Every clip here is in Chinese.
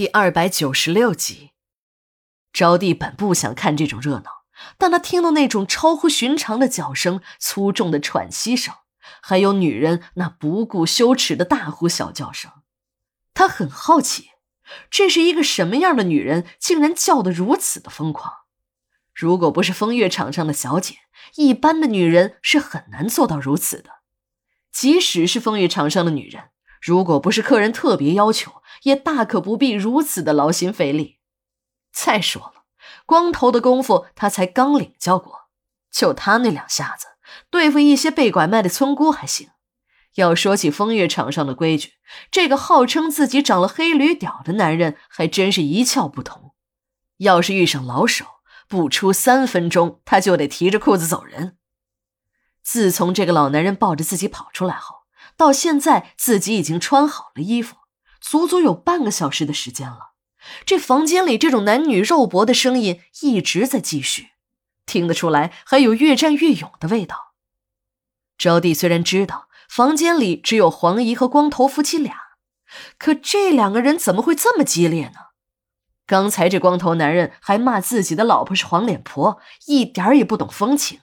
第二百九十六集，招娣本不想看这种热闹，但她听到那种超乎寻常的叫声、粗重的喘息声，还有女人那不顾羞耻的大呼小叫声，她很好奇，这是一个什么样的女人，竟然叫得如此的疯狂。如果不是风月场上的小姐，一般的女人是很难做到如此的。即使是风月场上的女人。如果不是客人特别要求，也大可不必如此的劳心费力。再说了，光头的功夫他才刚领教过，就他那两下子，对付一些被拐卖的村姑还行。要说起风月场上的规矩，这个号称自己长了黑驴屌的男人还真是一窍不通。要是遇上老手，不出三分钟，他就得提着裤子走人。自从这个老男人抱着自己跑出来后，到现在，自己已经穿好了衣服，足足有半个小时的时间了。这房间里这种男女肉搏的声音一直在继续，听得出来还有越战越勇的味道。招娣虽然知道房间里只有黄姨和光头夫妻俩，可这两个人怎么会这么激烈呢？刚才这光头男人还骂自己的老婆是黄脸婆，一点也不懂风情。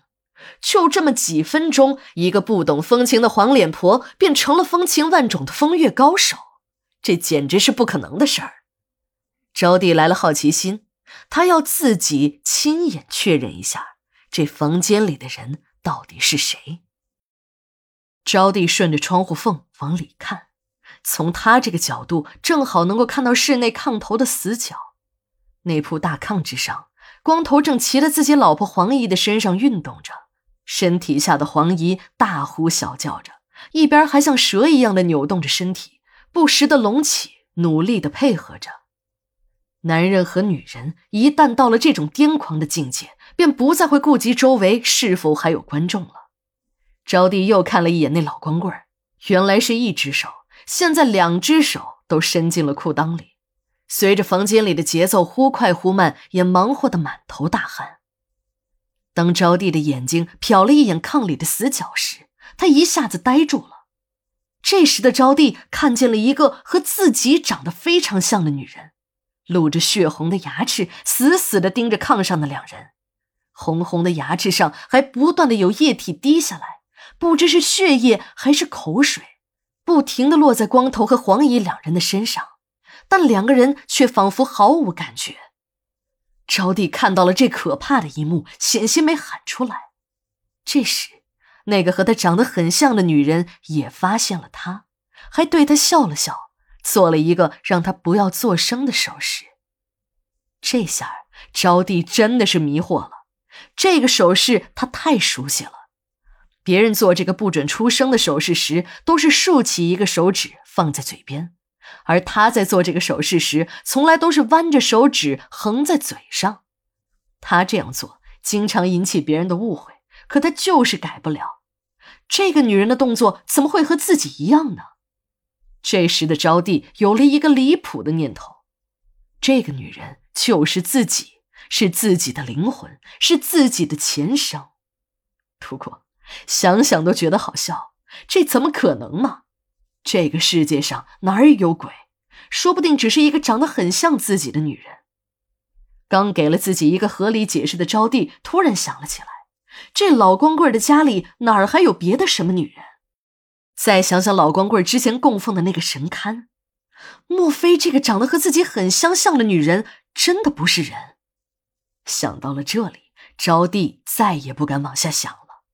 就这么几分钟，一个不懂风情的黄脸婆便成了风情万种的风月高手，这简直是不可能的事儿。招娣来了好奇心，她要自己亲眼确认一下这房间里的人到底是谁。招娣顺着窗户缝往里看，从她这个角度正好能够看到室内炕头的死角，那铺大炕之上，光头正骑在自己老婆黄姨的身上运动着。身体下的黄姨大呼小叫着，一边还像蛇一样的扭动着身体，不时的隆起，努力的配合着。男人和女人一旦到了这种癫狂的境界，便不再会顾及周围是否还有观众了。招娣又看了一眼那老光棍原来是一只手，现在两只手都伸进了裤裆里，随着房间里的节奏忽快忽慢，也忙活得满头大汗。当招娣的眼睛瞟了一眼炕里的死角时，他一下子呆住了。这时的招娣看见了一个和自己长得非常像的女人，露着血红的牙齿，死死地盯着炕上的两人。红红的牙齿上还不断的有液体滴下来，不知是血液还是口水，不停的落在光头和黄姨两人的身上，但两个人却仿佛毫无感觉。招娣看到了这可怕的一幕，险些没喊出来。这时，那个和她长得很像的女人也发现了她，还对她笑了笑，做了一个让她不要作声的手势。这下，招娣真的是迷惑了。这个手势她太熟悉了，别人做这个不准出声的手势时，都是竖起一个手指放在嘴边。而他在做这个手势时，从来都是弯着手指横在嘴上。他这样做经常引起别人的误会，可他就是改不了。这个女人的动作怎么会和自己一样呢？这时的招娣有了一个离谱的念头：这个女人就是自己，是自己的灵魂，是自己的前生。不过想想都觉得好笑，这怎么可能嘛？这个世界上哪儿有鬼？说不定只是一个长得很像自己的女人。刚给了自己一个合理解释的招娣突然想了起来：这老光棍的家里哪儿还有别的什么女人？再想想老光棍之前供奉的那个神龛，莫非这个长得和自己很相像的女人真的不是人？想到了这里，招娣再也不敢往下想了。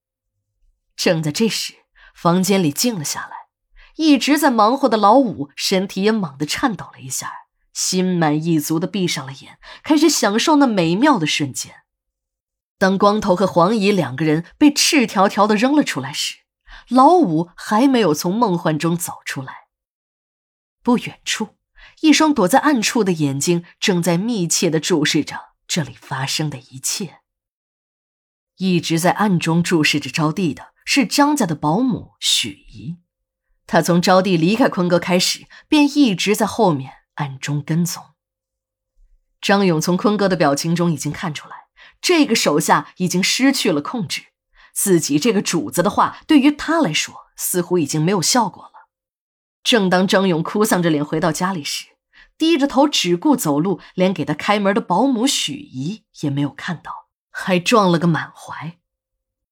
正在这时，房间里静了下来。一直在忙活的老五身体也猛地颤抖了一下，心满意足的闭上了眼，开始享受那美妙的瞬间。当光头和黄姨两个人被赤条条的扔了出来时，老五还没有从梦幻中走出来。不远处，一双躲在暗处的眼睛正在密切的注视着这里发生的一切。一直在暗中注视着招娣的是张家的保姆许姨。他从招娣离开坤哥开始，便一直在后面暗中跟踪。张勇从坤哥的表情中已经看出来，这个手下已经失去了控制，自己这个主子的话对于他来说似乎已经没有效果了。正当张勇哭丧着脸回到家里时，低着头只顾走路，连给他开门的保姆许姨也没有看到，还撞了个满怀。